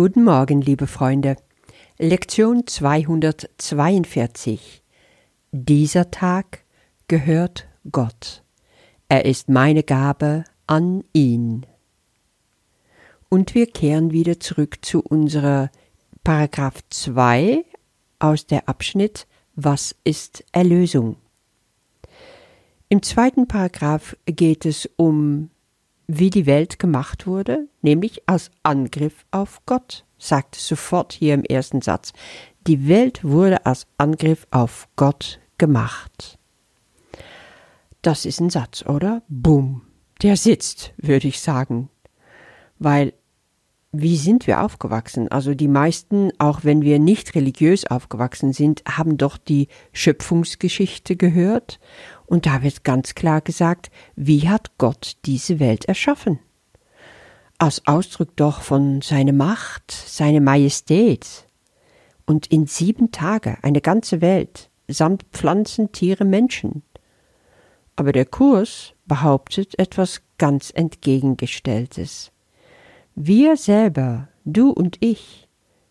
Guten Morgen, liebe Freunde. Lektion 242. Dieser Tag gehört Gott. Er ist meine Gabe an ihn. Und wir kehren wieder zurück zu unserer Paragraph 2 aus der Abschnitt Was ist Erlösung? Im zweiten Paragraph geht es um wie die Welt gemacht wurde, nämlich als Angriff auf Gott, sagt sofort hier im ersten Satz. Die Welt wurde als Angriff auf Gott gemacht. Das ist ein Satz, oder? Bumm. Der sitzt, würde ich sagen. Weil, wie sind wir aufgewachsen? Also die meisten, auch wenn wir nicht religiös aufgewachsen sind, haben doch die Schöpfungsgeschichte gehört und da wird ganz klar gesagt, wie hat Gott diese Welt erschaffen? Als Ausdruck doch von seiner Macht, seiner Majestät. Und in sieben Tage eine ganze Welt, samt Pflanzen, Tiere, Menschen. Aber der Kurs behauptet etwas ganz entgegengestelltes. Wir selber, du und ich,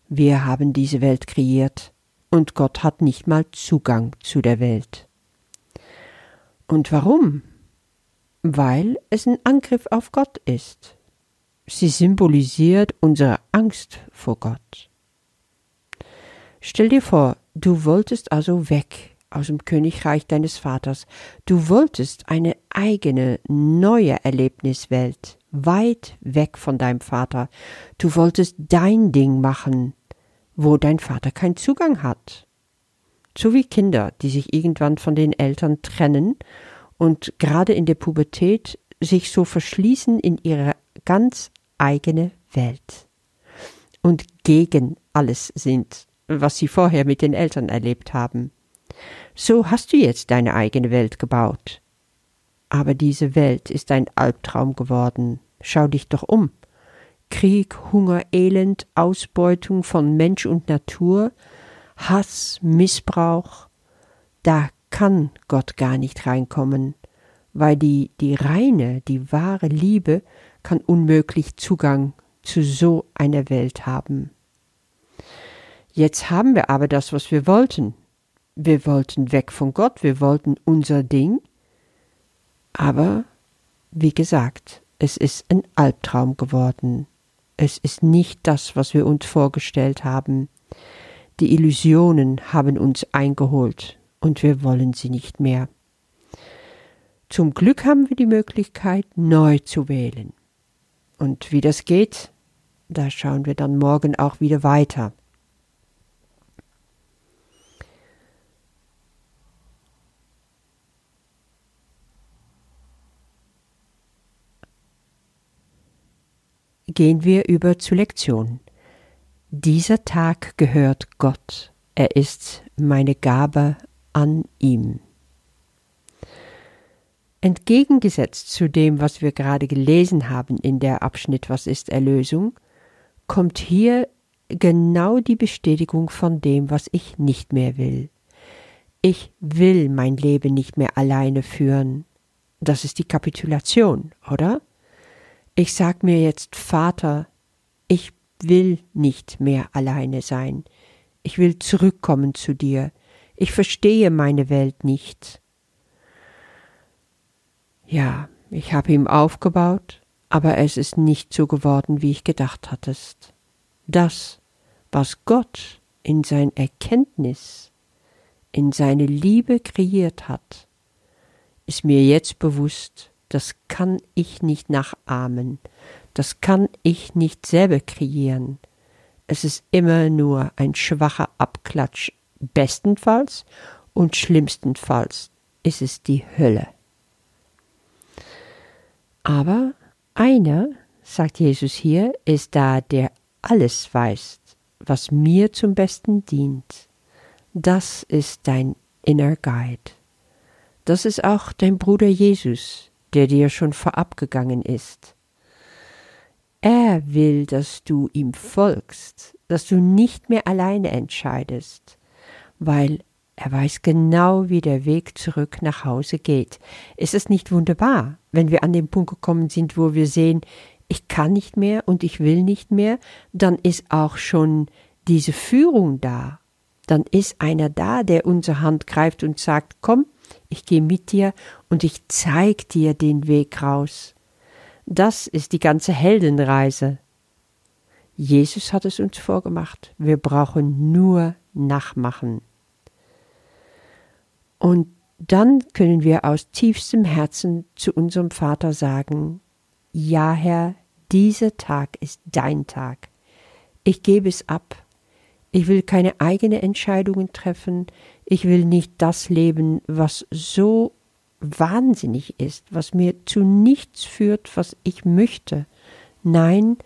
wir haben diese Welt kreiert, und Gott hat nicht mal Zugang zu der Welt. Und warum? Weil es ein Angriff auf Gott ist. Sie symbolisiert unsere Angst vor Gott. Stell dir vor, du wolltest also weg aus dem Königreich deines Vaters. Du wolltest eine eigene, neue Erlebniswelt, weit weg von deinem Vater. Du wolltest dein Ding machen, wo dein Vater keinen Zugang hat so wie Kinder, die sich irgendwann von den Eltern trennen und gerade in der Pubertät sich so verschließen in ihre ganz eigene Welt und gegen alles sind, was sie vorher mit den Eltern erlebt haben. So hast du jetzt deine eigene Welt gebaut. Aber diese Welt ist ein Albtraum geworden. Schau dich doch um. Krieg, Hunger, Elend, Ausbeutung von Mensch und Natur, Hass, Missbrauch, da kann Gott gar nicht reinkommen, weil die, die reine, die wahre Liebe kann unmöglich Zugang zu so einer Welt haben. Jetzt haben wir aber das, was wir wollten. Wir wollten weg von Gott, wir wollten unser Ding, aber wie gesagt, es ist ein Albtraum geworden. Es ist nicht das, was wir uns vorgestellt haben. Die Illusionen haben uns eingeholt und wir wollen sie nicht mehr. Zum Glück haben wir die Möglichkeit, neu zu wählen. Und wie das geht, da schauen wir dann morgen auch wieder weiter. Gehen wir über zur Lektion. Dieser Tag gehört Gott, er ist meine Gabe an ihm. Entgegengesetzt zu dem, was wir gerade gelesen haben in der Abschnitt Was ist Erlösung, kommt hier genau die Bestätigung von dem, was ich nicht mehr will. Ich will mein Leben nicht mehr alleine führen. Das ist die Kapitulation, oder? Ich sag mir jetzt, Vater, ich will nicht mehr alleine sein. Ich will zurückkommen zu dir. Ich verstehe meine Welt nicht. Ja, ich habe ihm aufgebaut, aber es ist nicht so geworden, wie ich gedacht hattest. Das, was Gott in sein Erkenntnis, in seine Liebe kreiert hat, ist mir jetzt bewusst, das kann ich nicht nachahmen, das kann ich nicht selber kreieren. Es ist immer nur ein schwacher Abklatsch. Bestenfalls und schlimmstenfalls ist es die Hölle. Aber einer, sagt Jesus hier, ist da, der alles weiß, was mir zum Besten dient. Das ist dein Inner Guide. Das ist auch dein Bruder Jesus, der dir schon vorab gegangen ist. Er will, dass du ihm folgst, dass du nicht mehr alleine entscheidest, weil er weiß genau, wie der Weg zurück nach Hause geht. Ist es nicht wunderbar, wenn wir an den Punkt gekommen sind, wo wir sehen, ich kann nicht mehr und ich will nicht mehr, dann ist auch schon diese Führung da. Dann ist einer da, der unsere Hand greift und sagt, komm, ich gehe mit dir und ich zeig dir den Weg raus. Das ist die ganze Heldenreise. Jesus hat es uns vorgemacht. Wir brauchen nur nachmachen. Und dann können wir aus tiefstem Herzen zu unserem Vater sagen, ja Herr, dieser Tag ist dein Tag. Ich gebe es ab. Ich will keine eigenen Entscheidungen treffen. Ich will nicht das leben, was so wahnsinnig ist, was mir zu nichts führt, was ich möchte. Nein,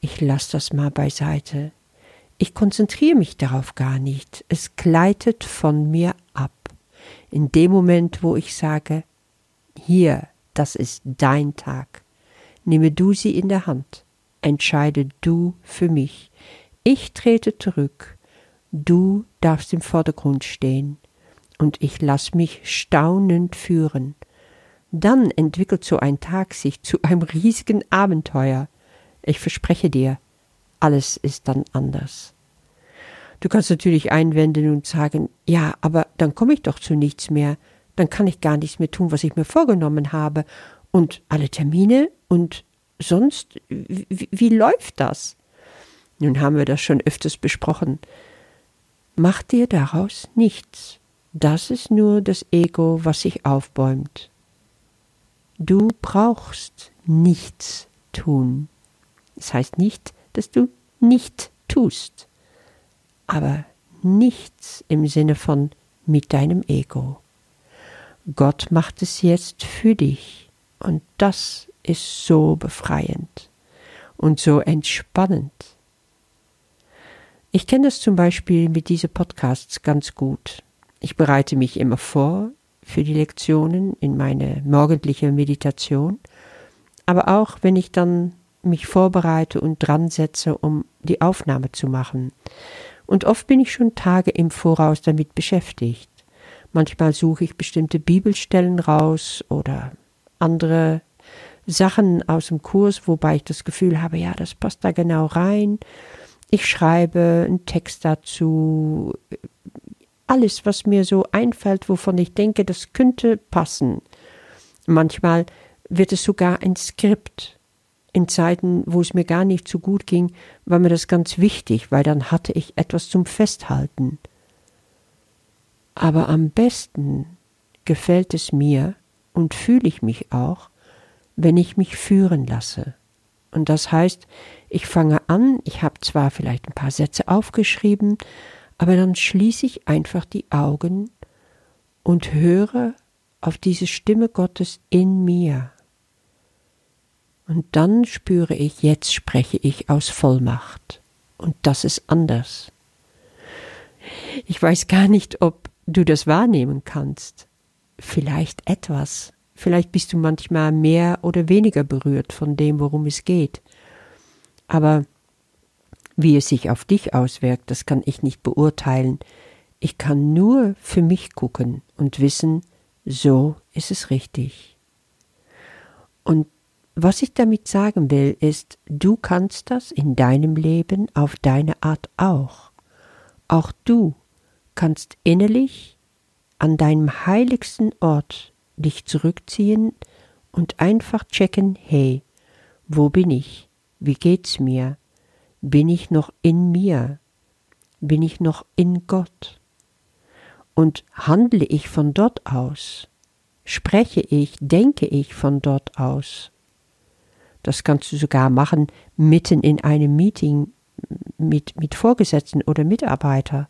ich lasse das mal beiseite. Ich konzentriere mich darauf gar nicht. Es gleitet von mir ab. In dem Moment, wo ich sage, hier, das ist dein Tag. Nehme du sie in der Hand. Entscheide du für mich. Ich trete zurück. Du darfst im Vordergrund stehen. Und ich lass mich staunend führen. Dann entwickelt so ein Tag sich zu einem riesigen Abenteuer. Ich verspreche dir, alles ist dann anders. Du kannst natürlich einwenden und sagen, ja, aber dann komme ich doch zu nichts mehr, dann kann ich gar nichts mehr tun, was ich mir vorgenommen habe, und alle Termine und sonst, wie, wie läuft das? Nun haben wir das schon öfters besprochen. Mach dir daraus nichts. Das ist nur das Ego, was sich aufbäumt. Du brauchst nichts tun. Das heißt nicht, dass du nicht tust aber nichts im Sinne von mit deinem Ego. Gott macht es jetzt für dich und das ist so befreiend und so entspannend. Ich kenne das zum Beispiel mit diesen Podcasts ganz gut. Ich bereite mich immer vor für die Lektionen in meine morgendliche Meditation, aber auch wenn ich dann mich vorbereite und dran setze, um die Aufnahme zu machen und oft bin ich schon Tage im Voraus damit beschäftigt. Manchmal suche ich bestimmte Bibelstellen raus oder andere Sachen aus dem Kurs, wobei ich das Gefühl habe, ja, das passt da genau rein. Ich schreibe einen Text dazu, alles, was mir so einfällt, wovon ich denke, das könnte passen. Manchmal wird es sogar ein Skript in Zeiten, wo es mir gar nicht so gut ging, war mir das ganz wichtig, weil dann hatte ich etwas zum Festhalten. Aber am besten gefällt es mir und fühle ich mich auch, wenn ich mich führen lasse. Und das heißt, ich fange an, ich habe zwar vielleicht ein paar Sätze aufgeschrieben, aber dann schließe ich einfach die Augen und höre auf diese Stimme Gottes in mir. Und dann spüre ich, jetzt spreche ich aus Vollmacht. Und das ist anders. Ich weiß gar nicht, ob du das wahrnehmen kannst. Vielleicht etwas. Vielleicht bist du manchmal mehr oder weniger berührt von dem, worum es geht. Aber wie es sich auf dich auswirkt, das kann ich nicht beurteilen. Ich kann nur für mich gucken und wissen, so ist es richtig. Und was ich damit sagen will, ist, du kannst das in deinem Leben auf deine Art auch. Auch du kannst innerlich an deinem heiligsten Ort dich zurückziehen und einfach checken, hey, wo bin ich? Wie geht's mir? Bin ich noch in mir? Bin ich noch in Gott? Und handle ich von dort aus? Spreche ich, denke ich von dort aus? Das kannst du sogar machen mitten in einem Meeting mit, mit Vorgesetzten oder Mitarbeiter.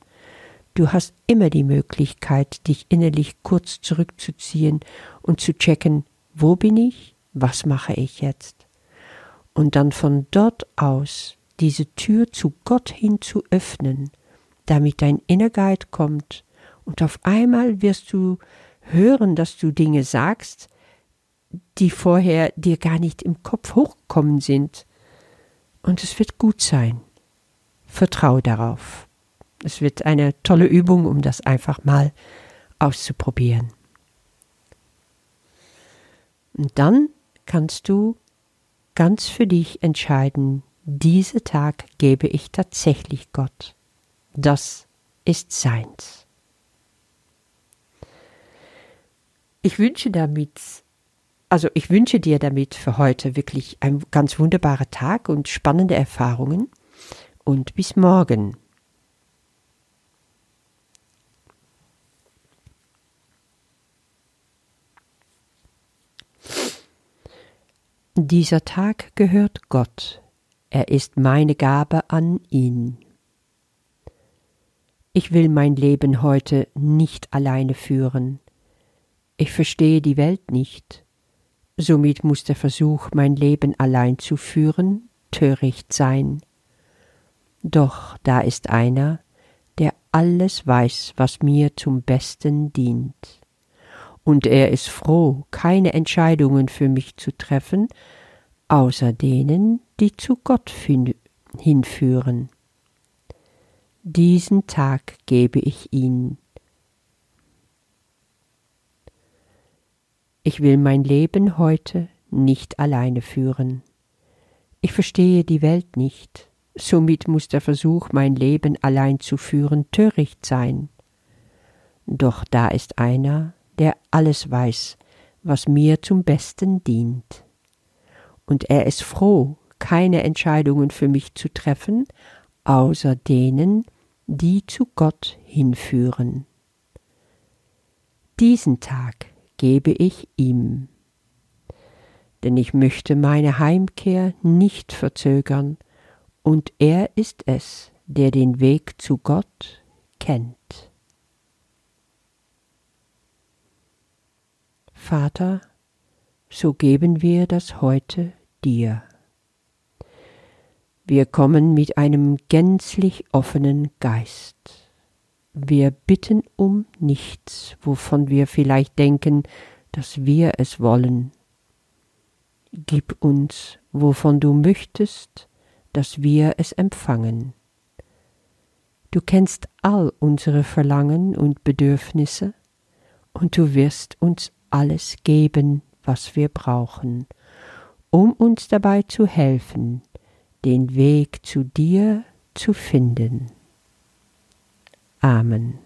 Du hast immer die Möglichkeit, dich innerlich kurz zurückzuziehen und zu checken, wo bin ich, was mache ich jetzt. Und dann von dort aus diese Tür zu Gott hin zu öffnen, damit dein Inner Guide kommt, und auf einmal wirst du hören, dass du Dinge sagst, die vorher dir gar nicht im Kopf hochgekommen sind. Und es wird gut sein. Vertrau darauf. Es wird eine tolle Übung, um das einfach mal auszuprobieren. Und dann kannst du ganz für dich entscheiden, dieser Tag gebe ich tatsächlich Gott. Das ist seins. Ich wünsche damit, also ich wünsche dir damit für heute wirklich ein ganz wunderbarer Tag und spannende Erfahrungen und bis morgen. Dieser Tag gehört Gott, er ist meine Gabe an ihn. Ich will mein Leben heute nicht alleine führen. Ich verstehe die Welt nicht. Somit muss der Versuch, mein Leben allein zu führen, töricht sein. Doch da ist einer, der alles weiß, was mir zum Besten dient und er ist froh, keine Entscheidungen für mich zu treffen, außer denen, die zu Gott hinführen. Diesen Tag gebe ich ihn. Ich will mein Leben heute nicht alleine führen. Ich verstehe die Welt nicht, somit muss der Versuch, mein Leben allein zu führen, töricht sein. Doch da ist einer, der alles weiß, was mir zum Besten dient. Und er ist froh, keine Entscheidungen für mich zu treffen, außer denen, die zu Gott hinführen. Diesen Tag gebe ich ihm, denn ich möchte meine Heimkehr nicht verzögern, und er ist es, der den Weg zu Gott kennt. Vater, so geben wir das heute dir. Wir kommen mit einem gänzlich offenen Geist. Wir bitten um nichts, wovon wir vielleicht denken, dass wir es wollen. Gib uns, wovon du möchtest, dass wir es empfangen. Du kennst all unsere Verlangen und Bedürfnisse, und du wirst uns alles geben, was wir brauchen, um uns dabei zu helfen, den Weg zu dir zu finden. Amen.